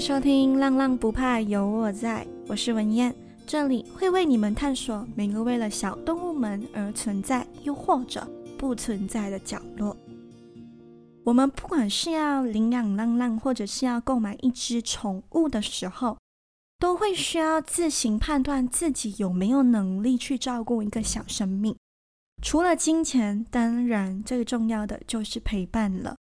收听《浪浪不怕有我在》，我是文燕，这里会为你们探索每个为了小动物们而存在，又或者不存在的角落。我们不管是要领养浪浪，或者是要购买一只宠物的时候，都会需要自行判断自己有没有能力去照顾一个小生命。除了金钱，当然最重要的就是陪伴了。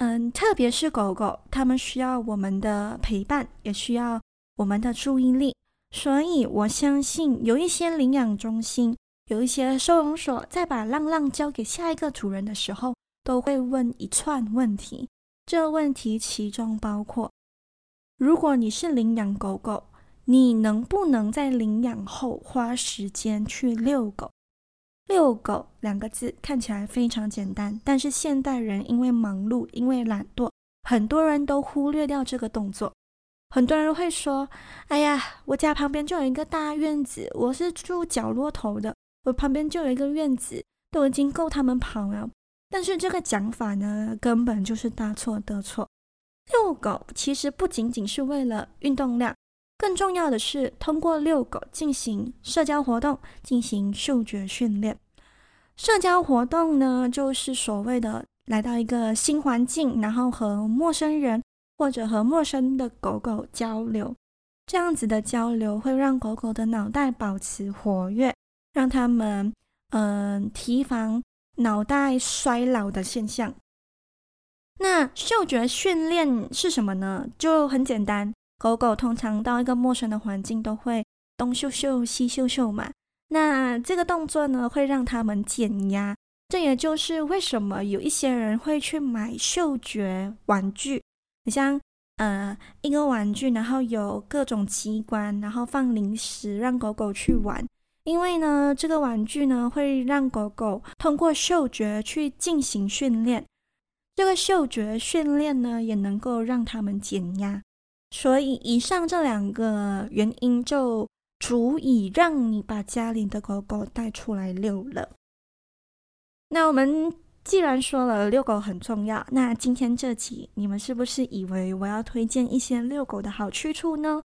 嗯，特别是狗狗，它们需要我们的陪伴，也需要我们的注意力。所以我相信，有一些领养中心，有一些收容所，在把浪浪交给下一个主人的时候，都会问一串问题。这问题其中包括：如果你是领养狗狗，你能不能在领养后花时间去遛狗？遛狗两个字看起来非常简单，但是现代人因为忙碌，因为懒惰，很多人都忽略掉这个动作。很多人会说：“哎呀，我家旁边就有一个大院子，我是住角落头的，我旁边就有一个院子，都已经够他们跑了。”但是这个讲法呢，根本就是大错特错。遛狗其实不仅仅是为了运动量。更重要的是，通过遛狗进行社交活动，进行嗅觉训练。社交活动呢，就是所谓的来到一个新环境，然后和陌生人或者和陌生的狗狗交流。这样子的交流会让狗狗的脑袋保持活跃，让他们嗯、提防脑袋衰老的现象。那嗅觉训练是什么呢？就很简单。狗狗通常到一个陌生的环境都会东嗅嗅西嗅嗅嘛，那这个动作呢会让他们减压，这也就是为什么有一些人会去买嗅觉玩具，你像呃一个玩具，然后有各种机关，然后放零食让狗狗去玩，因为呢这个玩具呢会让狗狗通过嗅觉去进行训练，这个嗅觉训练呢也能够让他们减压。所以，以上这两个原因就足以让你把家里的狗狗带出来遛了。那我们既然说了遛狗很重要，那今天这集你们是不是以为我要推荐一些遛狗的好去处呢？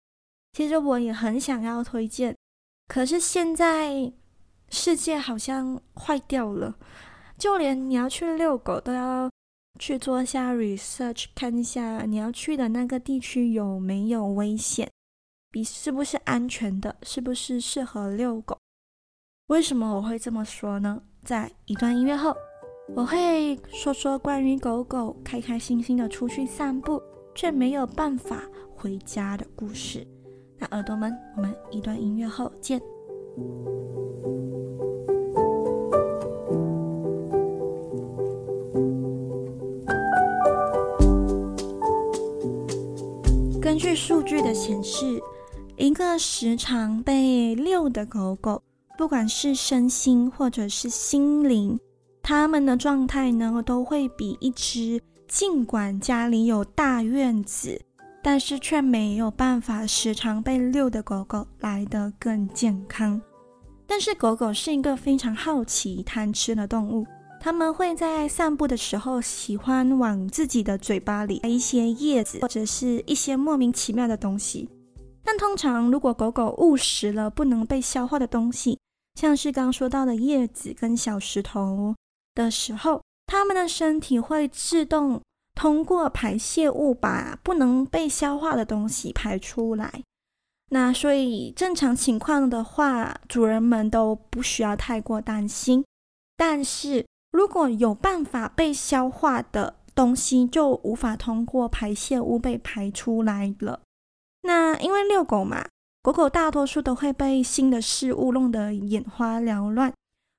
其实我也很想要推荐，可是现在世界好像坏掉了，就连你要去遛狗都要。去做一下 research，看一下你要去的那个地区有没有危险，比是不是安全的，是不是适合遛狗？为什么我会这么说呢？在一段音乐后，我会说说关于狗狗开开心心的出去散步，却没有办法回家的故事。那耳朵们，我们一段音乐后见。根据数据的显示，一个时常被遛的狗狗，不管是身心或者是心灵，它们的状态呢，都会比一只尽管家里有大院子，但是却没有办法时常被遛的狗狗来得更健康。但是狗狗是一个非常好奇、贪吃的动物。他们会在散步的时候喜欢往自己的嘴巴里塞一些叶子或者是一些莫名其妙的东西。但通常，如果狗狗误食了不能被消化的东西，像是刚说到的叶子跟小石头的时候，它们的身体会自动通过排泄物把不能被消化的东西排出来。那所以正常情况的话，主人们都不需要太过担心。但是，如果有办法被消化的东西，就无法通过排泄物被排出来了。那因为遛狗嘛，狗狗大多数都会被新的事物弄得眼花缭乱。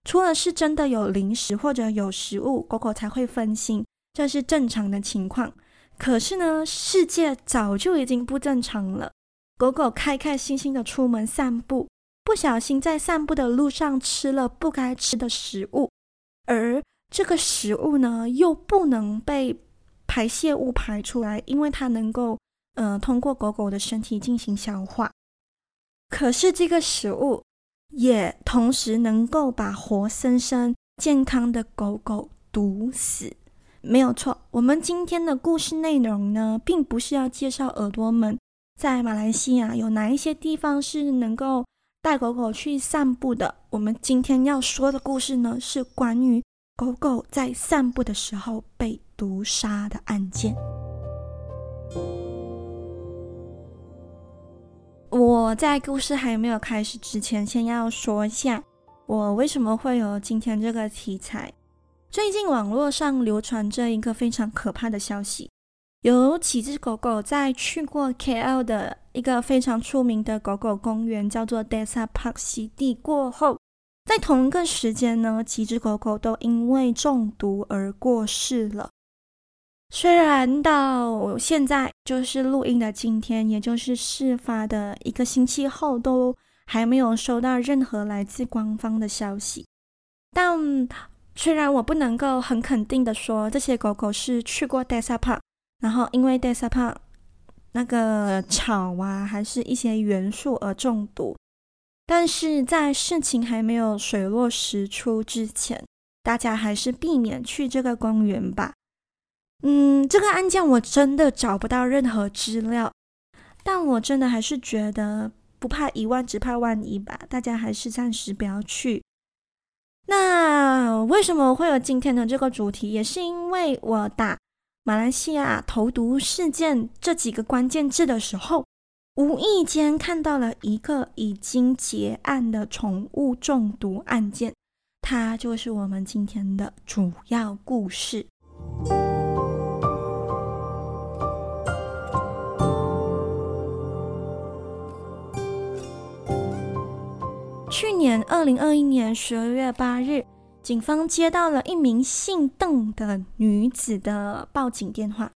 除了是真的有零食或者有食物，狗狗才会分心，这是正常的情况。可是呢，世界早就已经不正常了。狗狗开开心心的出门散步，不小心在散步的路上吃了不该吃的食物。而这个食物呢，又不能被排泄物排出来，因为它能够，呃，通过狗狗的身体进行消化。可是这个食物也同时能够把活生生健康的狗狗毒死。没有错，我们今天的故事内容呢，并不是要介绍耳朵们在马来西亚有哪一些地方是能够带狗狗去散步的。我们今天要说的故事呢，是关于狗狗在散步的时候被毒杀的案件。我在故事还没有开始之前，先要说一下我为什么会有今天这个题材。最近网络上流传着一个非常可怕的消息，有几只狗狗在去过 KL 的一个非常出名的狗狗公园，叫做 Desa Park 洗地过后，在同一个时间呢，几只狗狗都因为中毒而过世了。虽然到现在就是录音的今天，也就是事发的一个星期后，都还没有收到任何来自官方的消息，但。虽然我不能够很肯定的说这些狗狗是去过 Desa Park，然后因为 Desa p a 那个草啊，还是一些元素而中毒，但是在事情还没有水落石出之前，大家还是避免去这个公园吧。嗯，这个案件我真的找不到任何资料，但我真的还是觉得不怕一万，只怕万一吧。大家还是暂时不要去。那为什么会有今天的这个主题？也是因为我打马来西亚投毒事件这几个关键字的时候，无意间看到了一个已经结案的宠物中毒案件，它就是我们今天的主要故事。去年二零二一年十二月八日，警方接到了一名姓邓的女子的报警电话。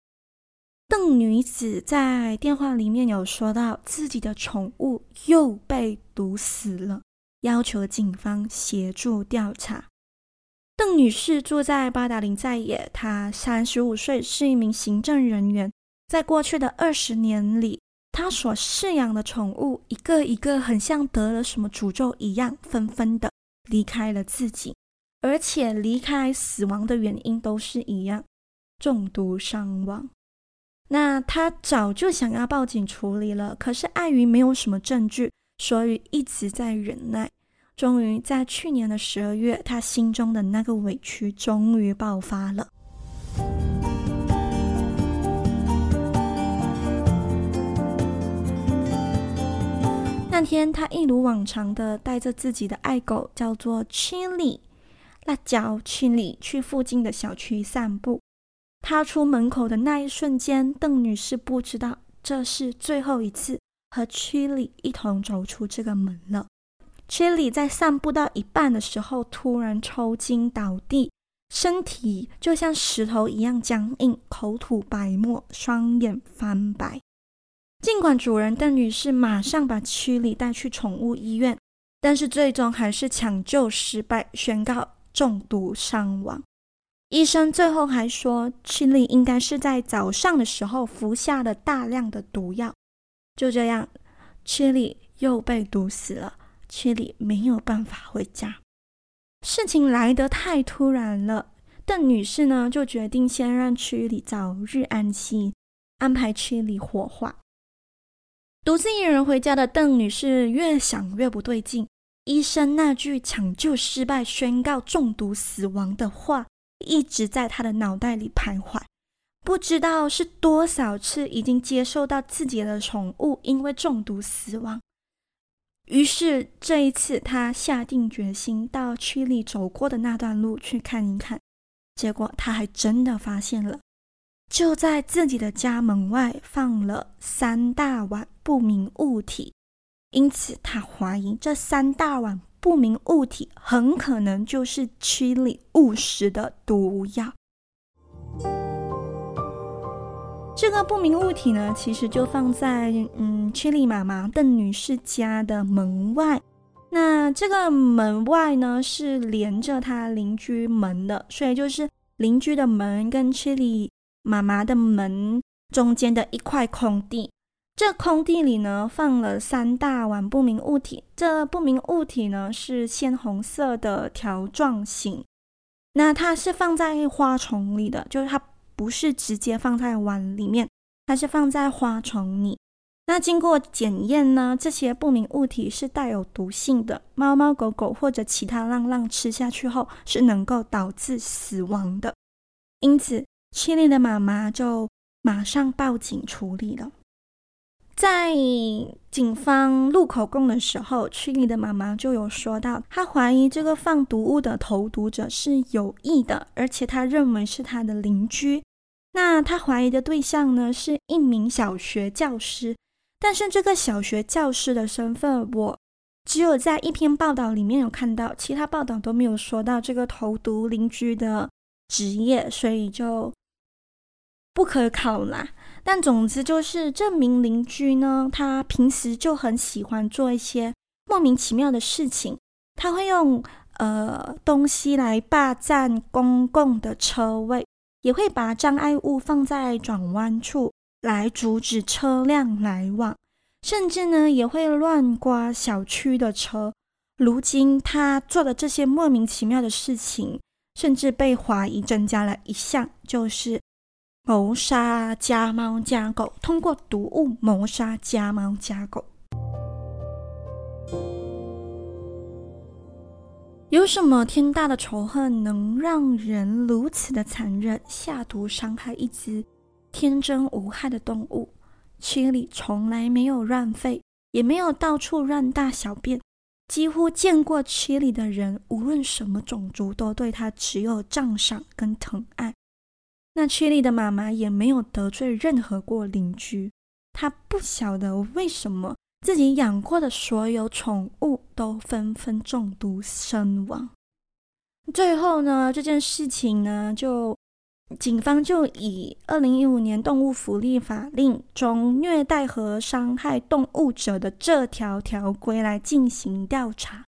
邓女子在电话里面有说到自己的宠物又被毒死了，要求警方协助调查。邓女士住在八达岭在野，她三十五岁，是一名行政人员，在过去的二十年里。她所饲养的宠物一个一个很像得了什么诅咒一样，纷纷的离开了自己，而且离开死亡的原因都是一样，中毒伤亡。那他早就想要报警处理了，可是碍于没有什么证据，所以一直在忍耐。终于在去年的十二月，他心中的那个委屈终于爆发了。那天，他一如往常的带着自己的爱狗，叫做 Chili 辣椒 Chili 去附近的小区散步。踏出门口的那一瞬间，邓女士不知道这是最后一次和 Chili 一同走出这个门了。Chili 在散步到一半的时候，突然抽筋倒地，身体就像石头一样僵硬，口吐白沫，双眼翻白。尽管主人邓女士马上把区里带去宠物医院，但是最终还是抢救失败，宣告中毒伤亡。医生最后还说，曲里应该是在早上的时候服下了大量的毒药。就这样，曲里又被毒死了。曲里没有办法回家。事情来得太突然了，邓女士呢就决定先让曲里早日安息，安排曲里火化。独自一人回家的邓女士越想越不对劲，医生那句抢救失败、宣告中毒死亡的话一直在他的脑袋里徘徊。不知道是多少次已经接受到自己的宠物因为中毒死亡，于是这一次他下定决心到区里走过的那段路去看一看。结果他还真的发现了。就在自己的家门外放了三大碗不明物体，因此他怀疑这三大碗不明物体很可能就是曲里误食的毒药。这个不明物体呢，其实就放在嗯曲里妈妈邓女士家的门外。那这个门外呢，是连着她邻居门的，所以就是邻居的门跟曲里。妈妈的门中间的一块空地，这空地里呢，放了三大碗不明物体。这不明物体呢，是鲜红色的条状形。那它是放在花丛里的，就是它不是直接放在碗里面，它是放在花丛里。那经过检验呢，这些不明物体是带有毒性的，猫猫狗狗或者其他浪浪吃下去后是能够导致死亡的。因此，Chilli 的妈妈就马上报警处理了。在警方录口供的时候崔丽的妈妈就有说到，她怀疑这个放毒物的投毒者是有意的，而且她认为是她的邻居。那她怀疑的对象呢，是一名小学教师，但是这个小学教师的身份，我只有在一篇报道里面有看到，其他报道都没有说到这个投毒邻居的职业，所以就不可考啦。但总之就是这名邻居呢，他平时就很喜欢做一些莫名其妙的事情。他会用呃东西来霸占公共的车位，也会把障碍物放在转弯处来阻止车辆来往，甚至呢也会乱刮小区的车。如今他做的这些莫名其妙的事情，甚至被怀疑增加了一项，就是。谋杀家猫家狗，通过毒物谋杀家猫家狗，有什么天大的仇恨能让人如此的残忍，下毒伤害一只天真无害的动物？Chilli 从来没有乱吠，也没有到处乱大小便，几乎见过 Chilli 的人，无论什么种族，都对他只有赞赏跟疼爱。那区里的妈妈也没有得罪任何过邻居，她不晓得为什么自己养过的所有宠物都纷纷中毒身亡。最后呢，这件事情呢，就警方就以二零一五年动物福利法令中虐待和伤害动物者的这条条规来进行调查。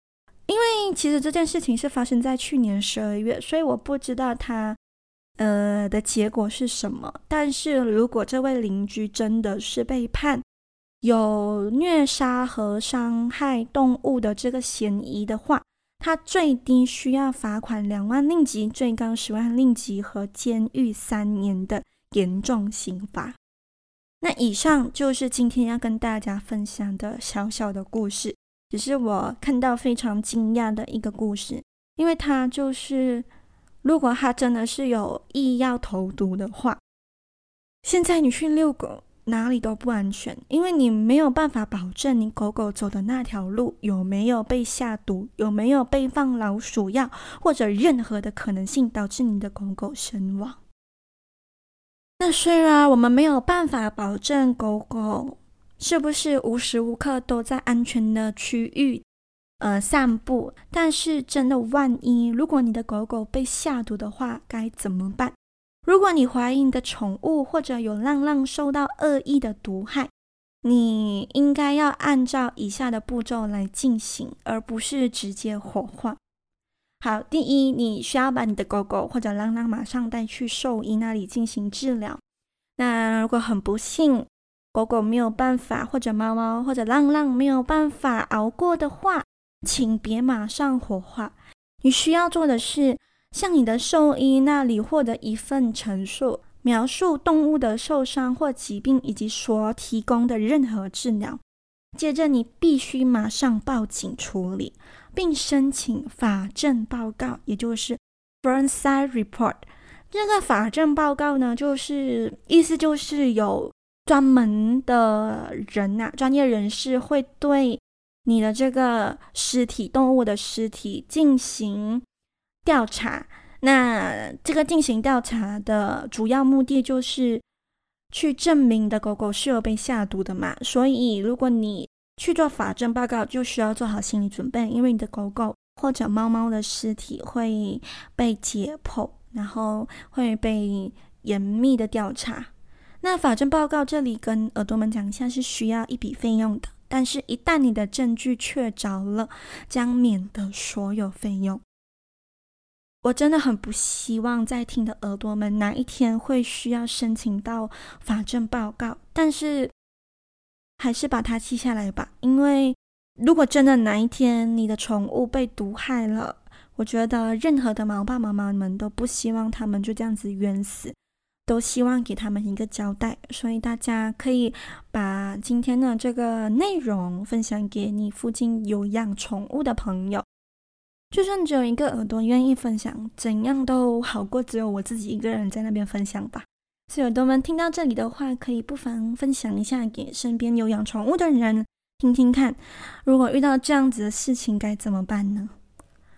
因为其实这件事情是发生在去年十二月，所以我不知道他。呃的结果是什么？但是如果这位邻居真的是被判有虐杀和伤害动物的这个嫌疑的话，他最低需要罚款两万令吉，最高十万令吉和监狱三年的严重刑罚。那以上就是今天要跟大家分享的小小的故事，只是我看到非常惊讶的一个故事，因为它就是。如果他真的是有意要投毒的话，现在你去遛狗哪里都不安全，因为你没有办法保证你狗狗走的那条路有没有被下毒，有没有被放老鼠药，或者任何的可能性导致你的狗狗身亡。那虽然我们没有办法保证狗狗是不是无时无刻都在安全的区域。呃，散步。但是真的，万一如果你的狗狗被下毒的话，该怎么办？如果你怀疑你的宠物或者有浪浪受到恶意的毒害，你应该要按照以下的步骤来进行，而不是直接火化。好，第一，你需要把你的狗狗或者浪浪马上带去兽医那里进行治疗。那如果很不幸，狗狗没有办法，或者猫猫或者浪浪没有办法熬过的话，请别马上火化，你需要做的是向你的兽医那里获得一份陈述，描述动物的受伤或疾病以及所提供的任何治疗。接着，你必须马上报警处理，并申请法证报告，也就是 forensic report。这个法证报告呢，就是意思就是有专门的人呐、专业人士会对。你的这个尸体，动物的尸体进行调查，那这个进行调查的主要目的就是去证明你的狗狗是有被下毒的嘛。所以，如果你去做法证报告，就需要做好心理准备，因为你的狗狗或者猫猫的尸体会被解剖，然后会被严密的调查。那法证报告这里跟耳朵们讲一下，是需要一笔费用的。但是，一旦你的证据确凿了，将免得所有费用。我真的很不希望在听的耳朵们哪一天会需要申请到法证报告，但是还是把它记下来吧。因为如果真的哪一天你的宠物被毒害了，我觉得任何的毛爸毛妈们都不希望他们就这样子冤死，都希望给他们一个交代。所以大家可以把今天的这个内容分享给你附近有养宠物的朋友。就算只有一个耳朵愿意分享，怎样都好过只有我自己一个人在那边分享吧。所以耳朵们听到这里的话，可以不妨分享一下给身边有养宠物的人听听看。如果遇到这样子的事情，该怎么办呢？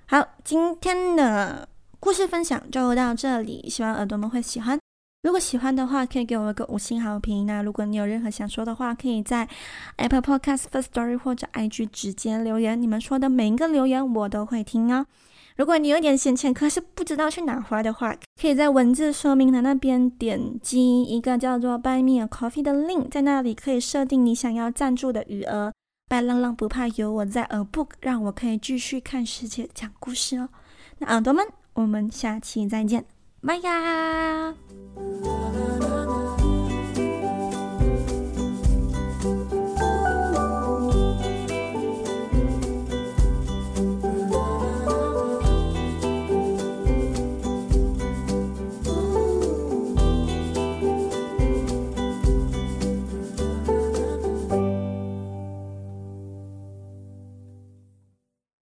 好，今天的故事分享就到这里，希望耳朵们会喜欢。如果喜欢的话，可以给我一个五星好评。那如果你有任何想说的话，可以在 Apple Podcast for Story 或者 IG 直接留言。你们说的每一个留言我都会听哦。如果你有点闲钱，可是不知道去哪花的话，可以在文字说明栏那边点击一个叫做 Buy Me a Coffee 的 link，在那里可以设定你想要赞助的余额。白浪浪不怕有我在，A book 让我可以继续看世界讲故事哦。那耳朵们，我们下期再见。Bye, y'all.